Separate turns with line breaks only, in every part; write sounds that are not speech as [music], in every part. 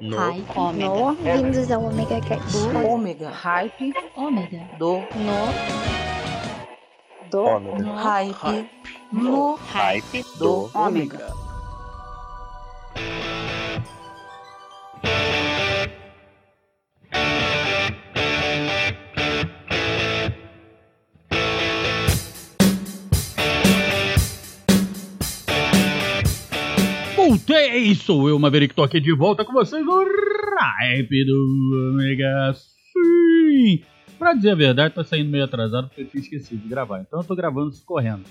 no
hype,
ômega.
no. Bem-vindos ao Omega Cast
do omega, hype.
Omega,
do
no. Do
ômega
hype. No.
Hype.
Do
omega.
É
Eis sou eu, Maverick aqui de volta com vocês no Hype do Omega Sim. Pra dizer a verdade, tá saindo meio atrasado porque eu tinha esquecido de gravar. Então eu tô gravando correndo.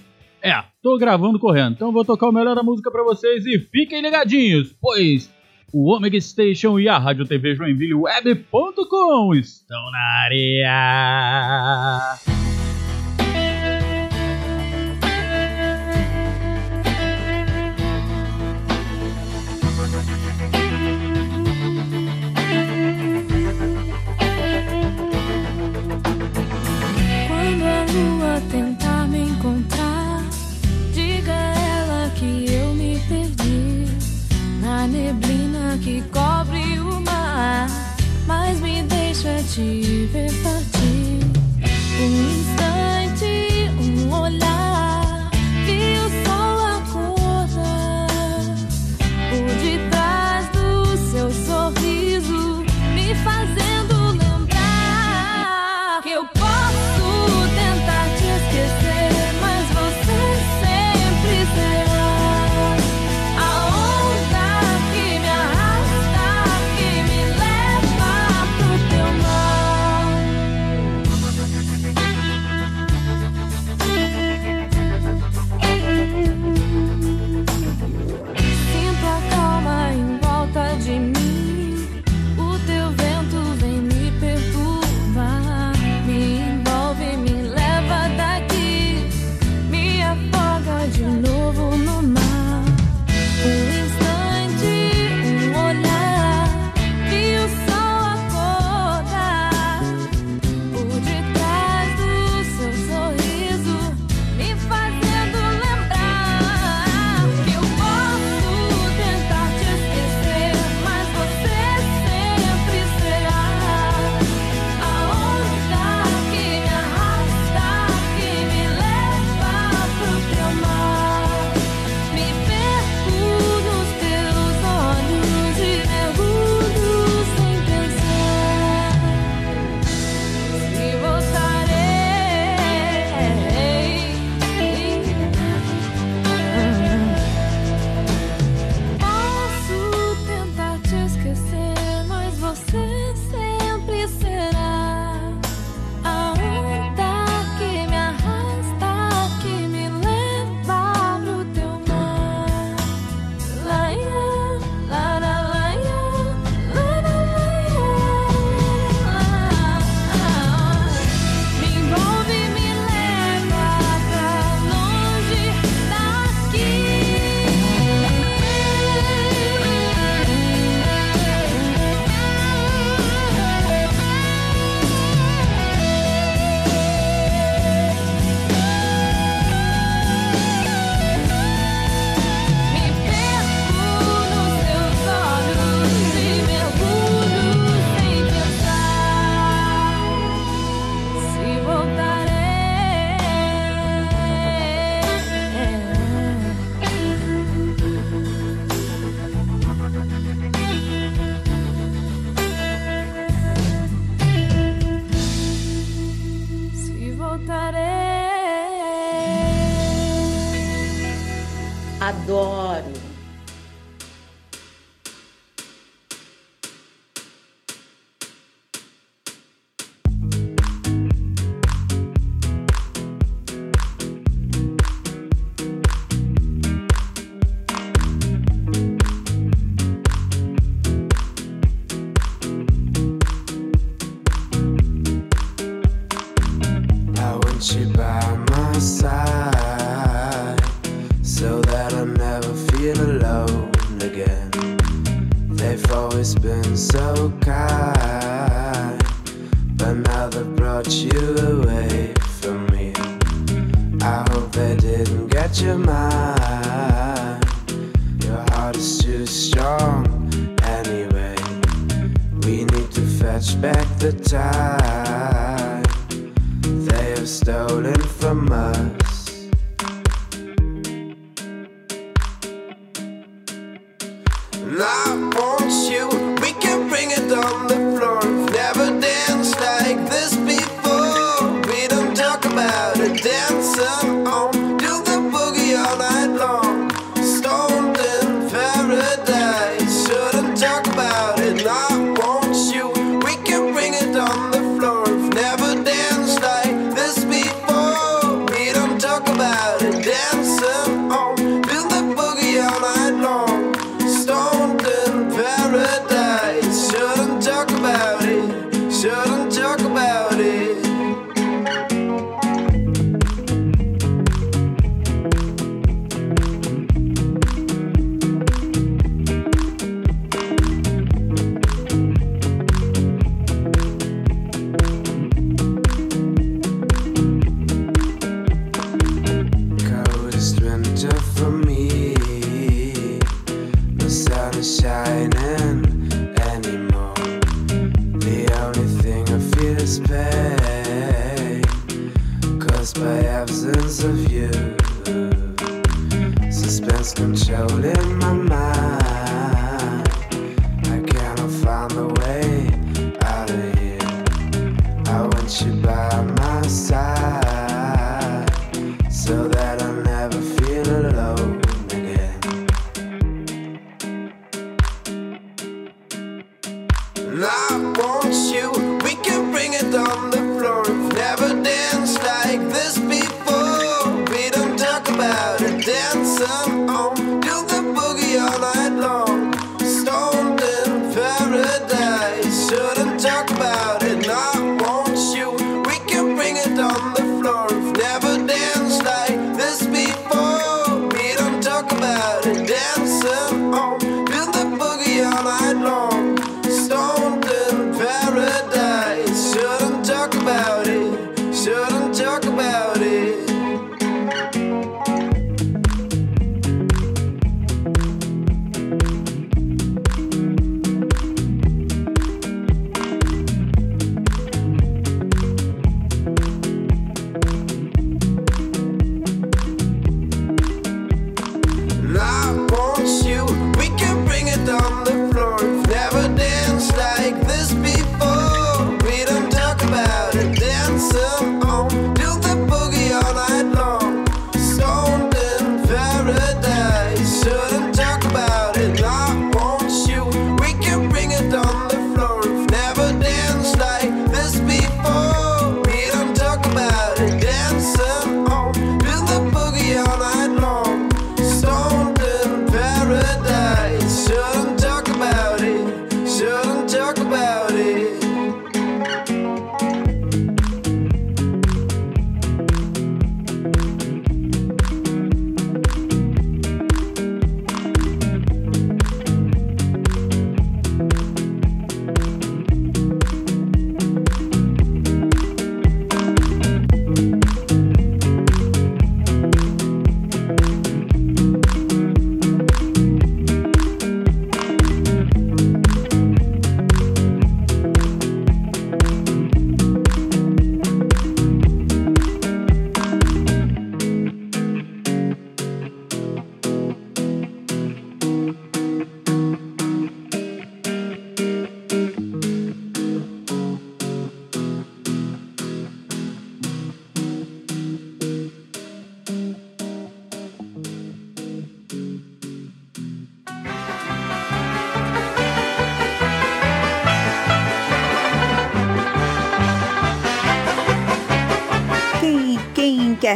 É, tô gravando correndo. Então eu vou tocar o melhor da música para vocês e fiquem ligadinhos, pois o Omega Station e a Rádio TV Joinville Web.com estão na área.
que cobre o mar, mas me deixa te ver partir. Um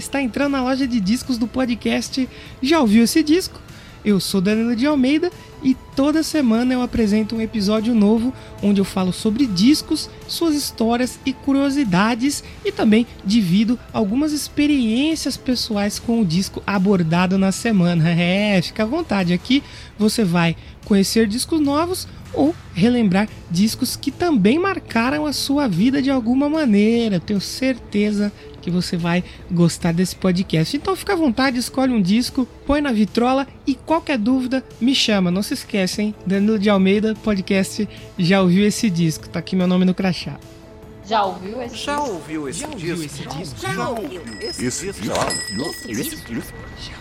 Está entrando na loja de discos do podcast Já ouviu esse disco? Eu sou Danilo de Almeida e toda semana eu apresento um episódio novo onde eu falo sobre discos, suas histórias e curiosidades e também divido algumas experiências pessoais com o disco abordado na semana. [laughs] É, fica à vontade aqui, você vai conhecer discos novos ou relembrar discos que também marcaram a sua vida de alguma maneira. Eu tenho certeza que você vai gostar desse podcast. Então fica à vontade, escolhe um disco, põe na vitrola e qualquer dúvida me chama. Não se esqueça, hein? Danilo de Almeida, podcast Já ouviu esse disco? Tá aqui meu nome no crachá.
Já ouviu esse?
Já ouviu esse disco?
esse disco?
Já ouviu esse disco?
Living easy, living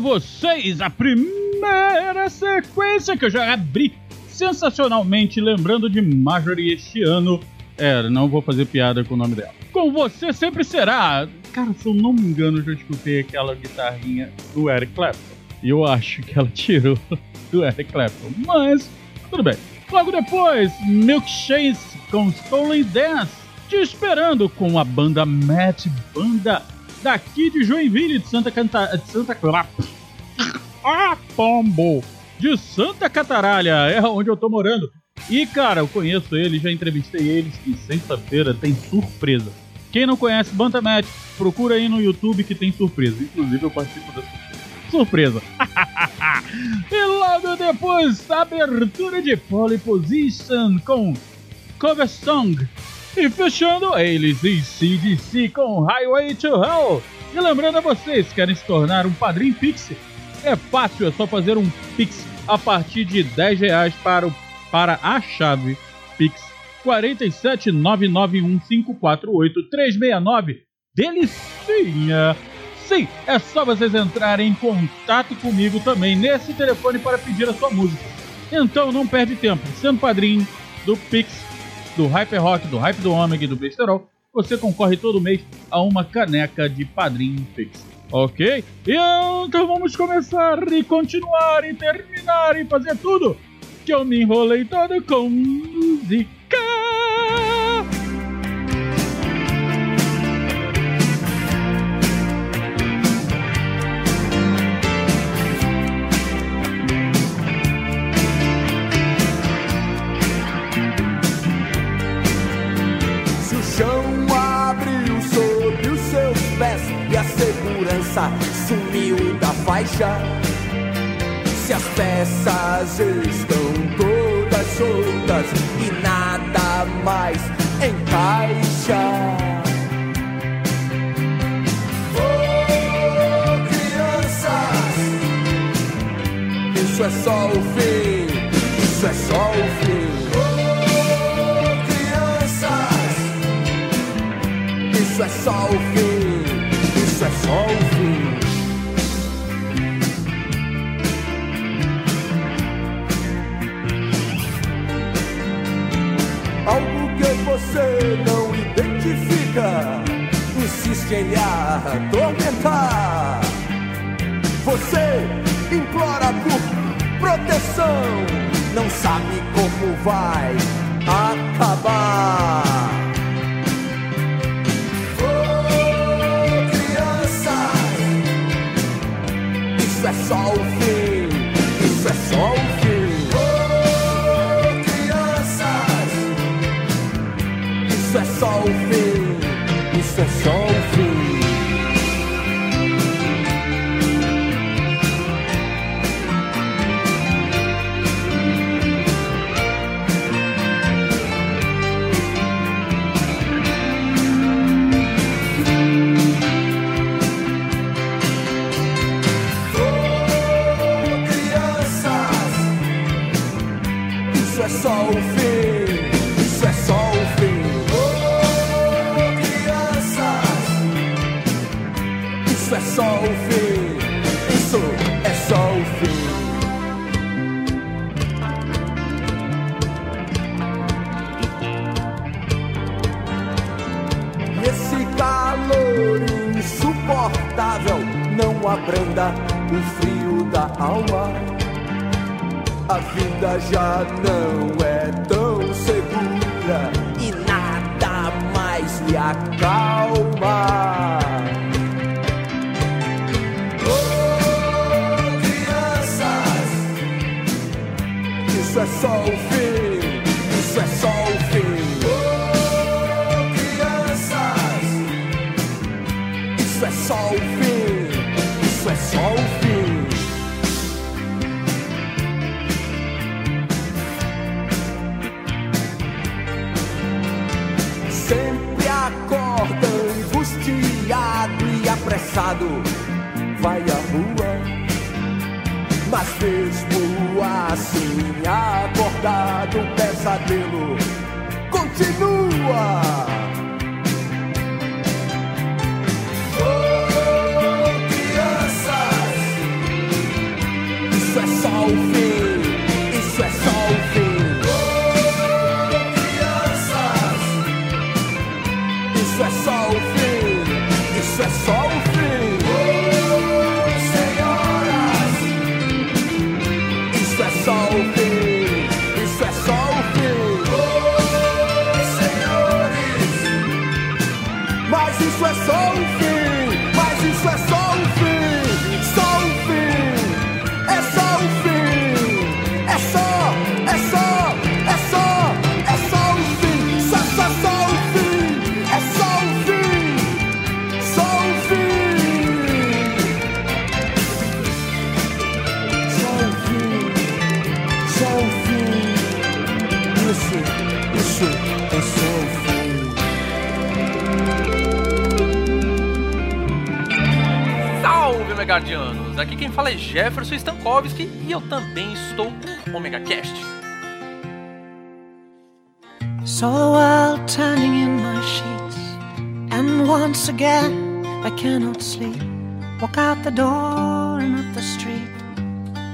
vocês a primeira sequência que eu já abri sensacionalmente lembrando de Marjorie este ano. É, não vou fazer piada com o nome dela. Com você sempre será. Cara, se eu não me engano, eu já escutei aquela guitarrinha do Eric Clapton. E eu acho que ela tirou do Eric Clapton. Mas, tudo bem. Logo depois, Milkshakes com Stolen Dance. Te esperando com a banda Matt Banda daqui de Joinville, de Santa Canta... de Santa Ah, pombo! De Santa Cataralha, é onde eu tô morando. E cara, eu conheço eles, já entrevistei eles e sexta-feira tem surpresa. Quem não conhece Banda Match, procura aí no YouTube que tem surpresa. Inclusive eu participo da surpresa. [laughs] e logo depois, abertura de Pole Position com Cover Song. E fechando eles e CDC com Highway to Hell. E lembrando a vocês, querem se tornar um padrinho Pix? É fácil, é só fazer um Pix a partir de 10 reais para, o, para a chave Pix 47991548369. Delicinha! Sim, é só vocês entrarem em contato comigo também nesse telefone para pedir a sua música. Então não perde tempo, sendo padrinho do Pix, do Hyper Rock, do Hype do Ômega e do Besterol, você concorre todo mês a uma caneca de padrinho Pix. Ok? Então vamos começar e continuar e terminar e fazer tudo que eu me enrolei todo com música.
Segurança sumiu da faixa, se as peças estão todas soltas e nada mais encaixa. Oh, crianças, isso é só o fim, isso é só o fim. Oh, crianças, isso é só o fim, isso é só o fim. Algo que você não identifica, insiste em atormentar. Você implora por proteção, não sabe como vai acabar. Só o fim, isso é só o fim. Oh, crianças, isso é só o fim, isso é só o fim. Vida é só o fim.
Salve, Megardianos! Aqui quem fala é Jefferson Stankowski e eu também estou com o Omega Cast.
The world turning in my sheets, and once again I cannot sleep. Walk out the door and up the street.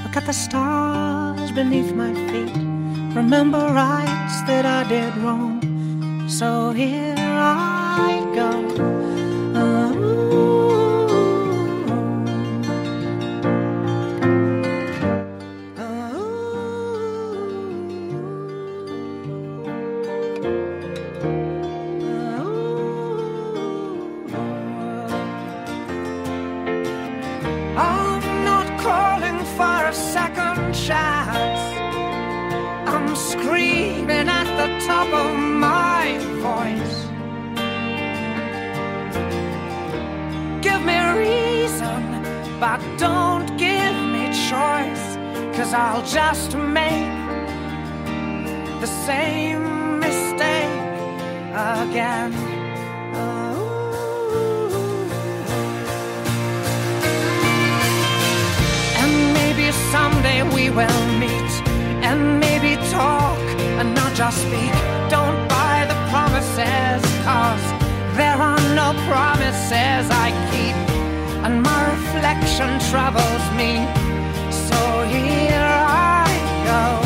Look at the stars beneath my feet. Remember rights that I did wrong. So here I go. Someday we will meet and maybe talk and not just speak. Don't buy the promises, cause there are no promises I keep. And my reflection troubles me. So here I go.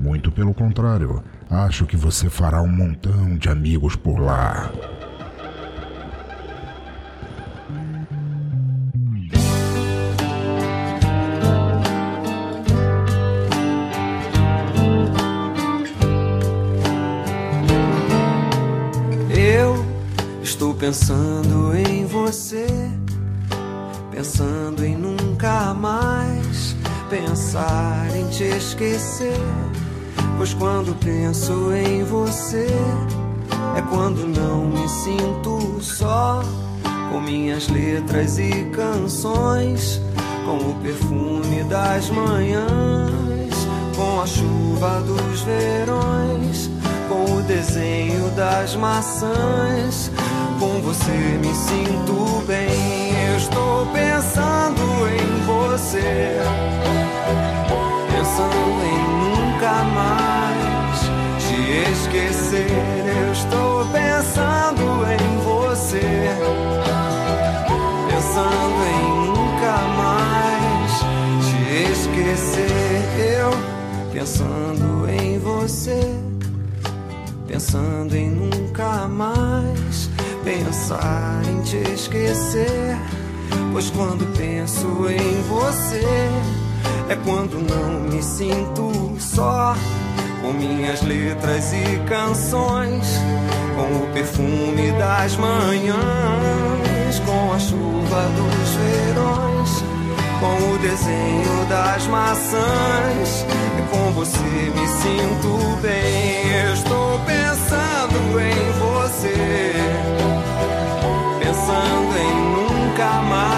Muito pelo contrário, acho que você fará um montão de amigos por lá.
Eu estou pensando em você, pensando em nunca mais
pensar em te esquecer. Pois quando penso em você, é quando não me sinto só. Com minhas letras e canções, com o perfume das manhãs, com a chuva dos verões, com o desenho das maçãs. Com você me sinto bem. Eu estou pensando em você, pensando em nunca mais esquecer. Eu estou pensando em você, pensando em nunca mais te esquecer. Eu pensando em você, pensando em nunca mais pensar em te esquecer. Pois quando penso em você, é quando não me sinto só. Com minhas letras e canções, com o perfume das manhãs, com a chuva dos verões, com o desenho das maçãs. É com você me sinto bem. Estou pensando em você, pensando em nunca mais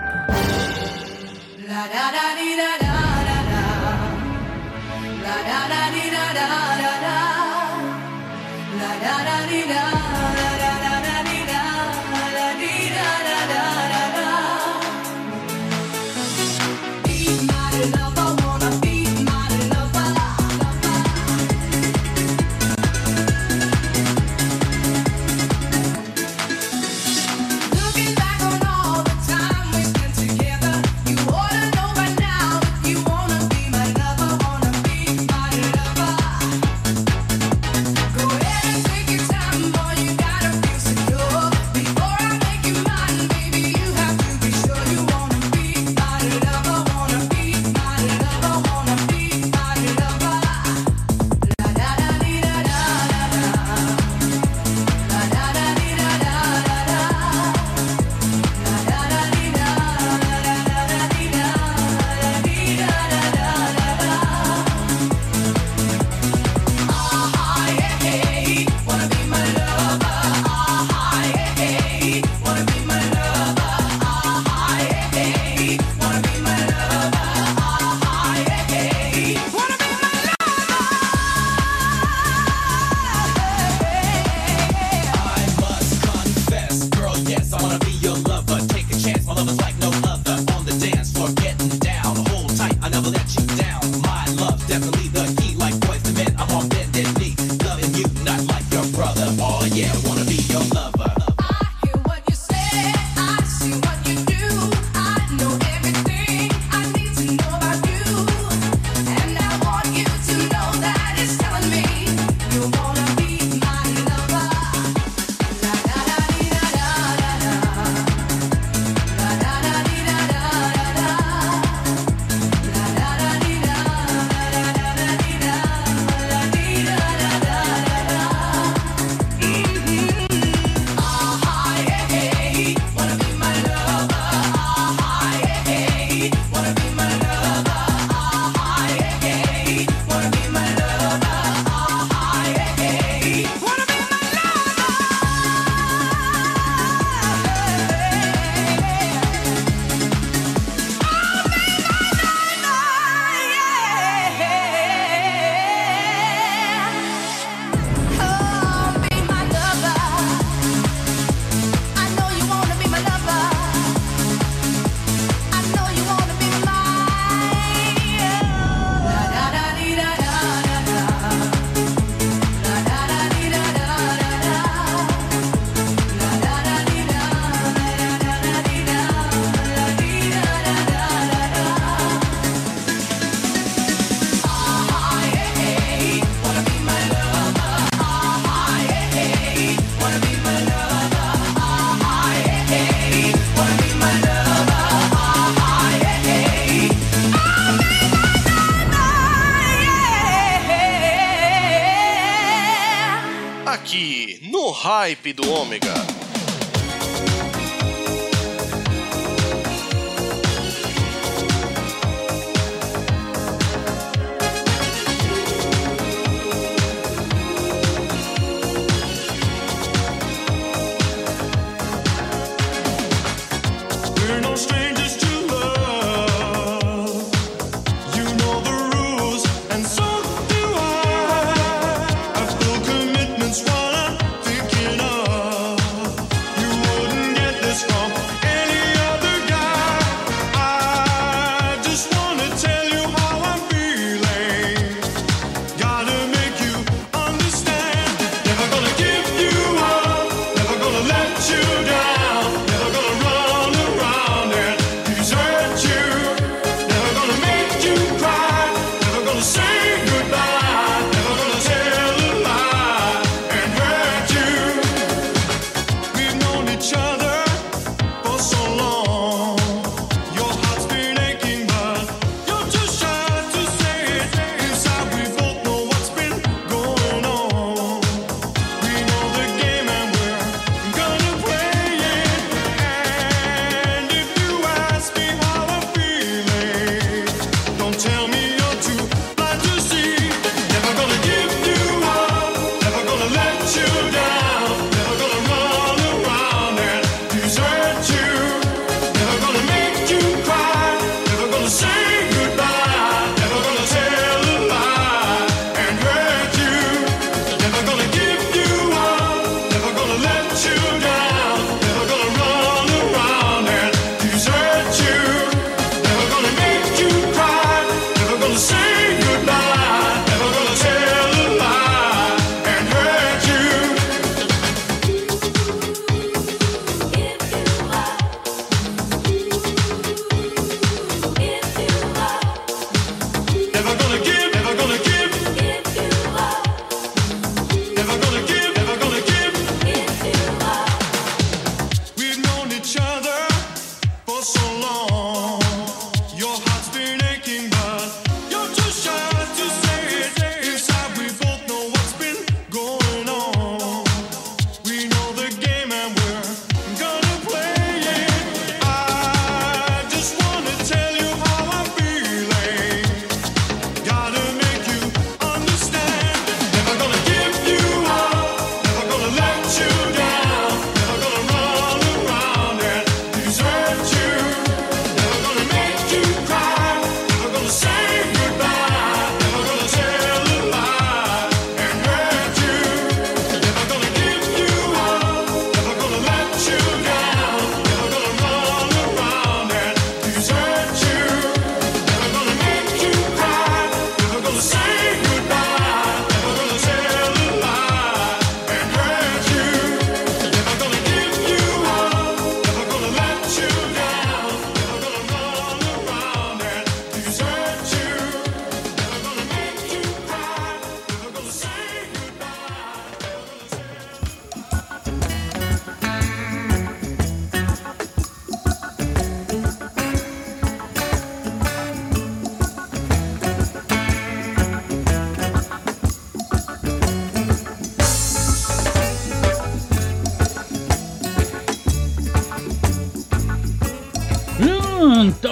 hype do Ômega.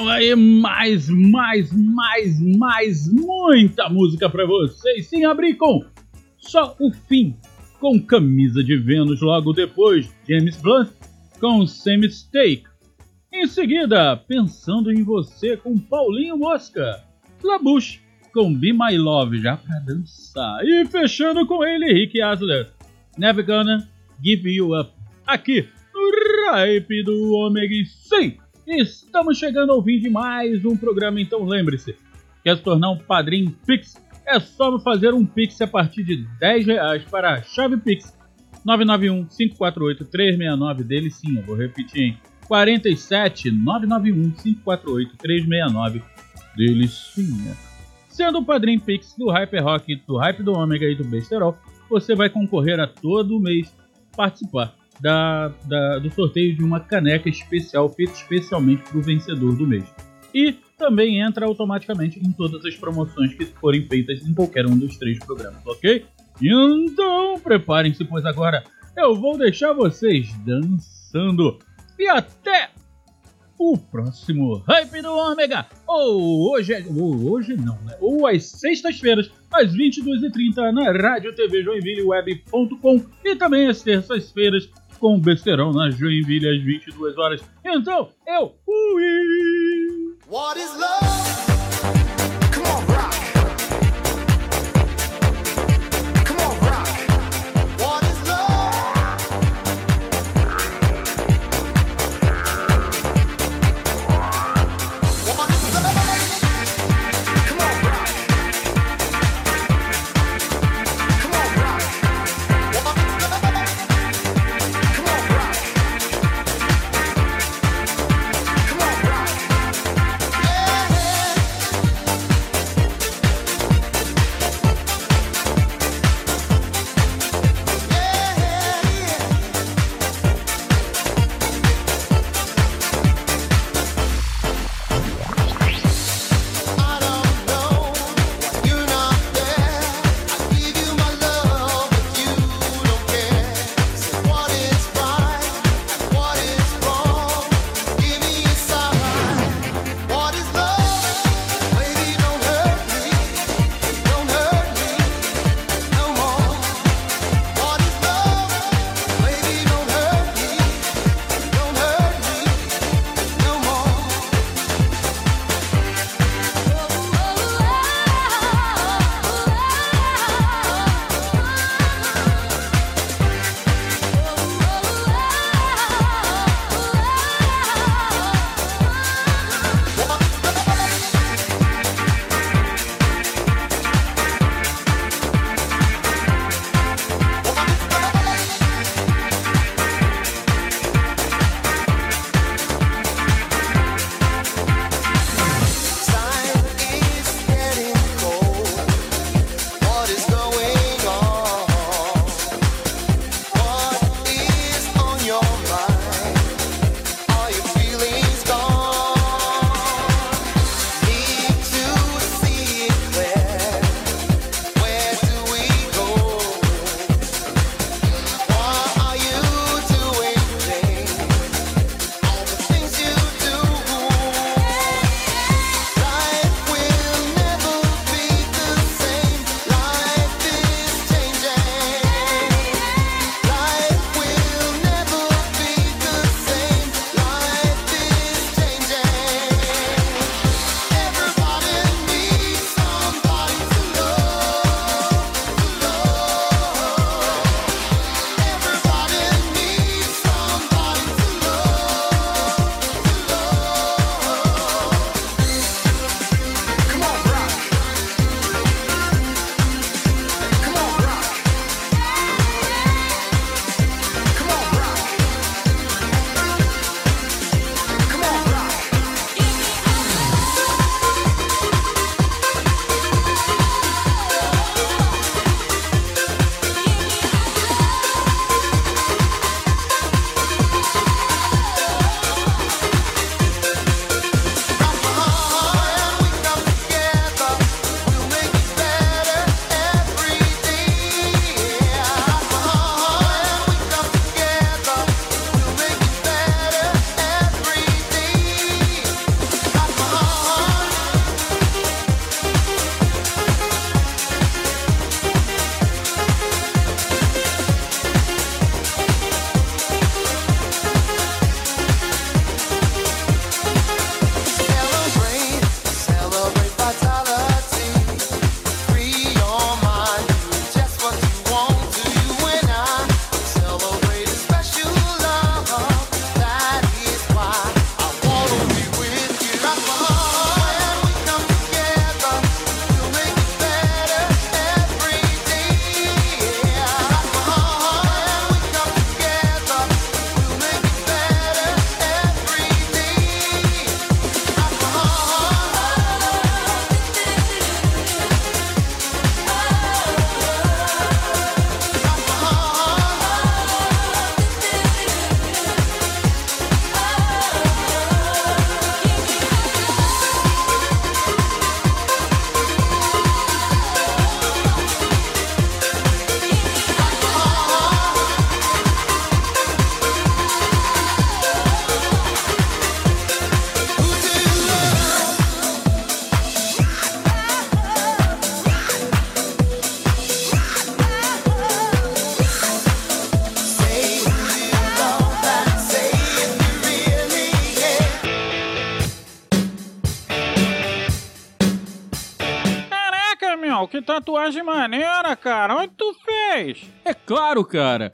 Fala mais, mais, mais, mais, muita música para vocês. Sim, abrir com Só o Fim, com Camisa de Vênus logo depois, James Blunt, com Same Mistake. Em seguida, Pensando em Você, com Paulinho Mosca. Labuche, com Be My Love, já pra dançar. E fechando com ele, Rick Asler. Never Gonna Give You Up. Aqui, no Ripe do Omega 5. Estamos chegando ao fim de mais um programa, então lembre-se, quer se tornar um padrinho Pix? É só fazer um Pix a partir de 10 reais para a chave Pix 991-548-369 dele sim, eu vou repetir, hein? 47 991-548-369 dele sim, né? Sendo o padrinho Pix do Hyper Rock, do Hype do Ômega e do Besterol, você vai concorrer a todo mês participar da, da, do sorteio de uma caneca especial feita especialmente para o vencedor do mês. E também entra automaticamente em todas as promoções que forem feitas em qualquer um dos três programas, ok? Então preparem-se, pois agora eu vou deixar vocês dançando. E até o próximo Hype do Ômega! Ou hoje, é, ou hoje não, né? Ou às sextas-feiras, às 22h30, na Rádio TV Joinville Web.com e também às terças-feiras, com Besterão na Joinville às 22 horas. Então, eu fui!
What is love?
maneira, cara. Onde tu fez? É claro, cara.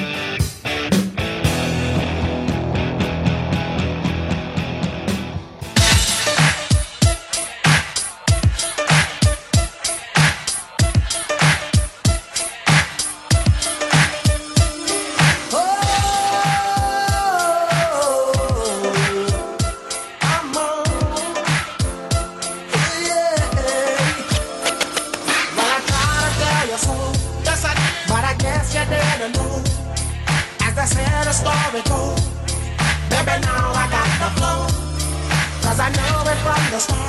That's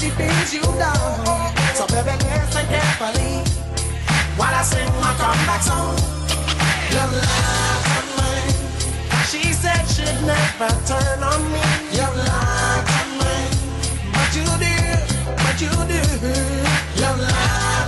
she pins you down. So baby, listen carefully while I sing my comeback song. Your lies are mine. She said she'd never turn on me. Your lies are mine, but you do, but you
do. Your lies.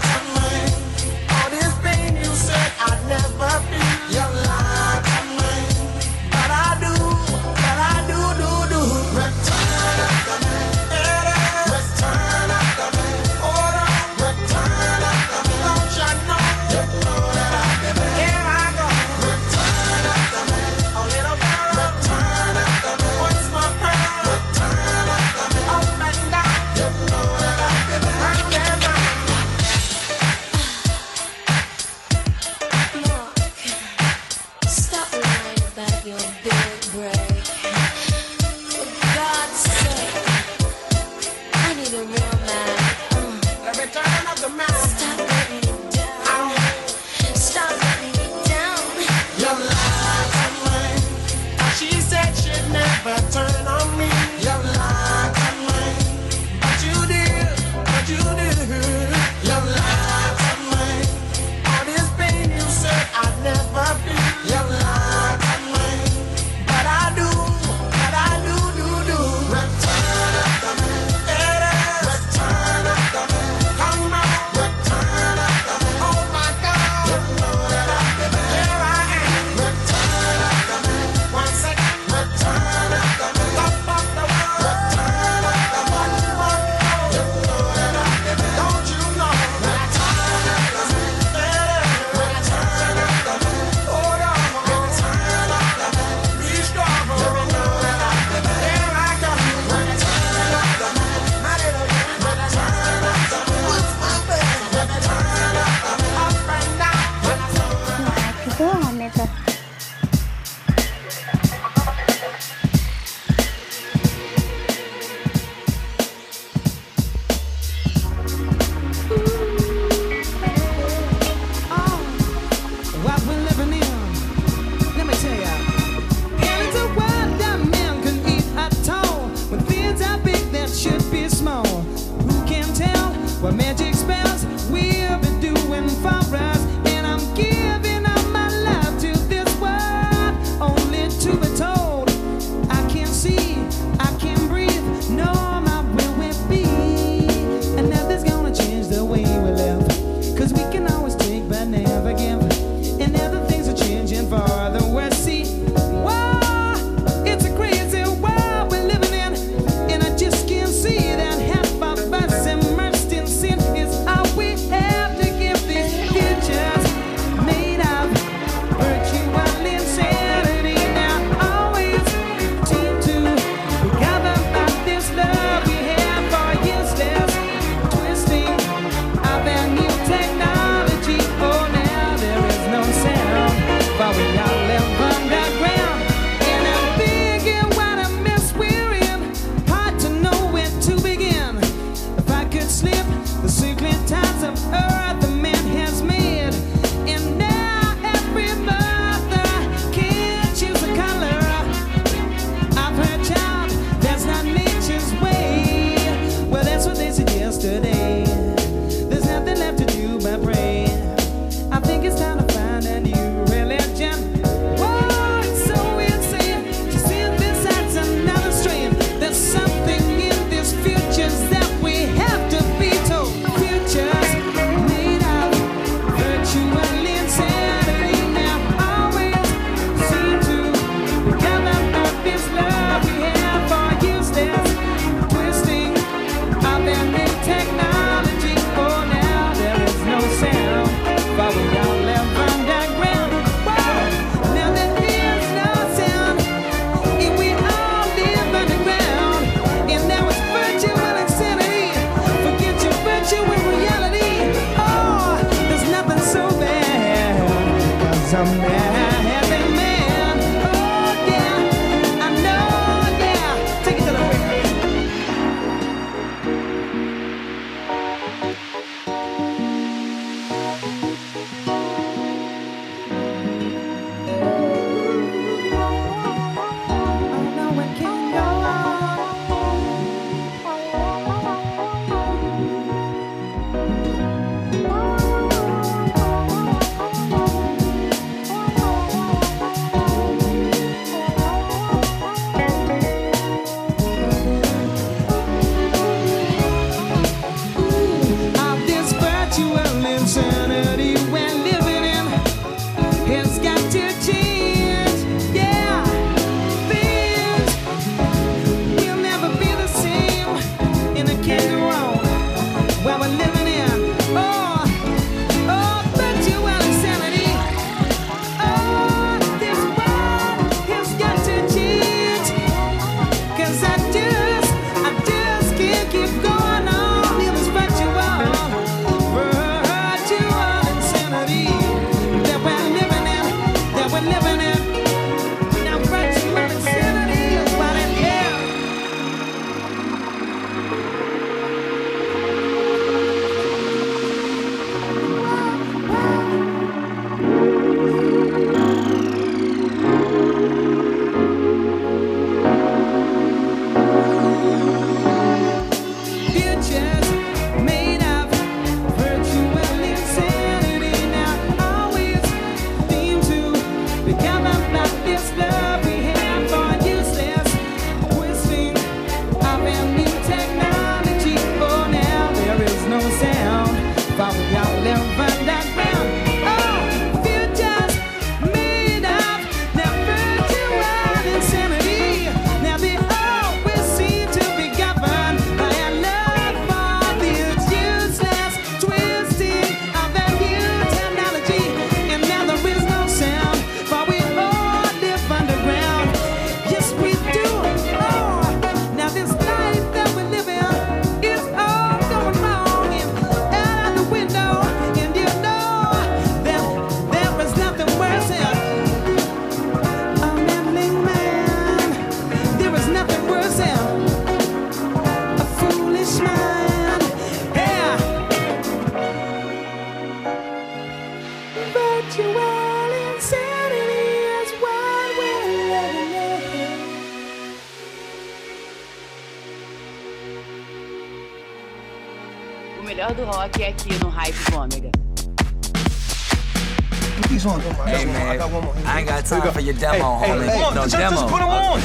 Your
demo,
Hey, hey,
homie.
hey,
no
just-
demo.
just put 'em on.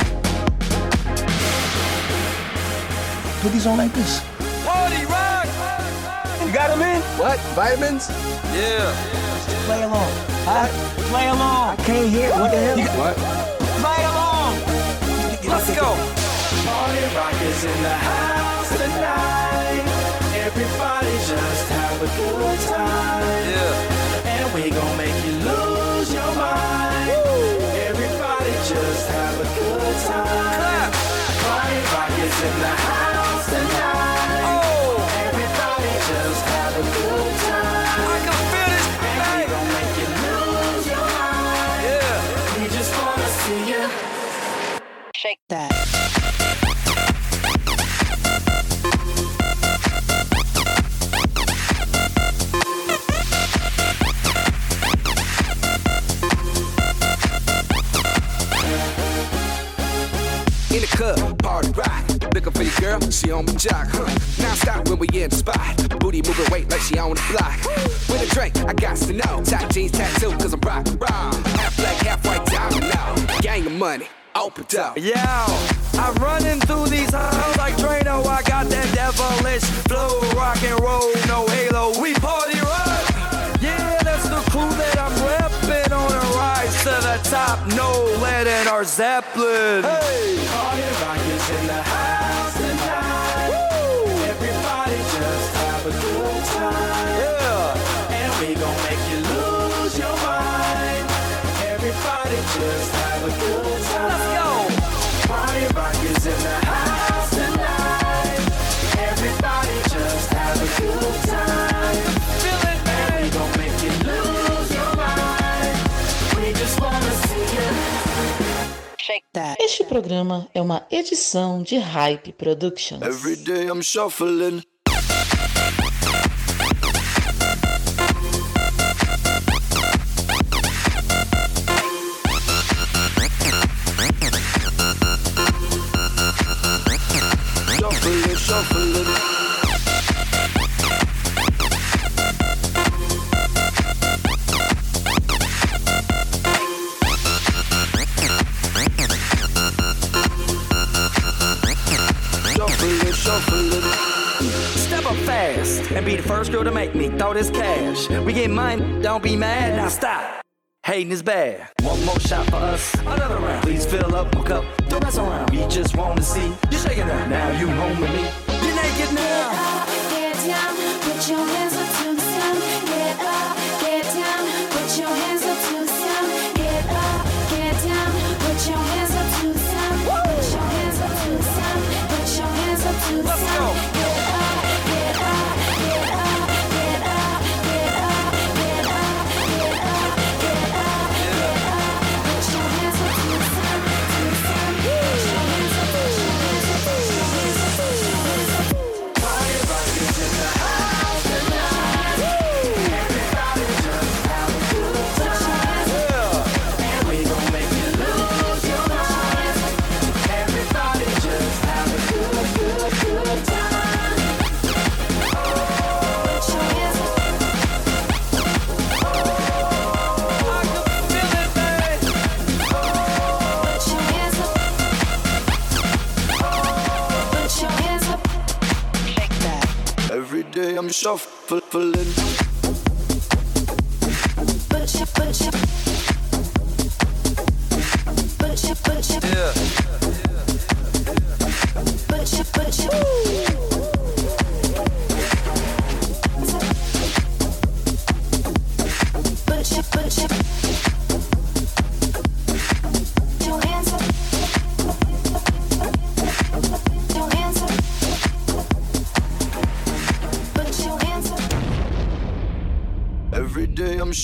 Put these on like this.
Party rock!
You got them in?
What? Vitamins? Yeah.
Play along. Huh? Play along. I can't hear. What the hell?
What?
Play along.
Let's go.
Party rock is in the house tonight. Everybody just have a good time.
Yeah.
And we gon' make you lose have a good time. Party rock is in the house tonight. Everybody just have a good time. I can feel this. And we gon' make you lose your mind.
Yeah.
We just wanna see you.
Shake that.
She on my jock. Huh. Now stop when we in the spot. Booty moving weight like she on the block. With a drink, I got to know. Tight jeans tattoo, cause I'm rock raw. Half black, half white diamond now. Gang of money, open up.
Yeah, I'm running through these halls like Drano. I got that devilish flow, rock and roll, no halo. We party rock. Yeah, that's the crew that I'm repping on a rise to the top. No lead in our Zeppelin. Hey,
Party rock is in the house a good time.
Yeah.
And we gon' make you lose your mind. Everybody just have a good time.
Let's go.
Party rock is in the house tonight. Everybody just have a good time.
Feel it, man.
And we gon' make you lose your mind. We just wanna see you.
Este programa é uma edição de Hype Productions.
Every day I'm shuffling.
Step up fast and be the first girl to make me throw this cash. We get mine, don't be mad, now stop. Hating is bad. One more shot for us, another round. Please fill up my cup, don't mess around. We just want to see you shaking up. Now you home with me. You're naked now.
Get down, put your hands
shuffling.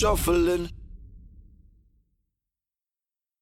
Shuffling.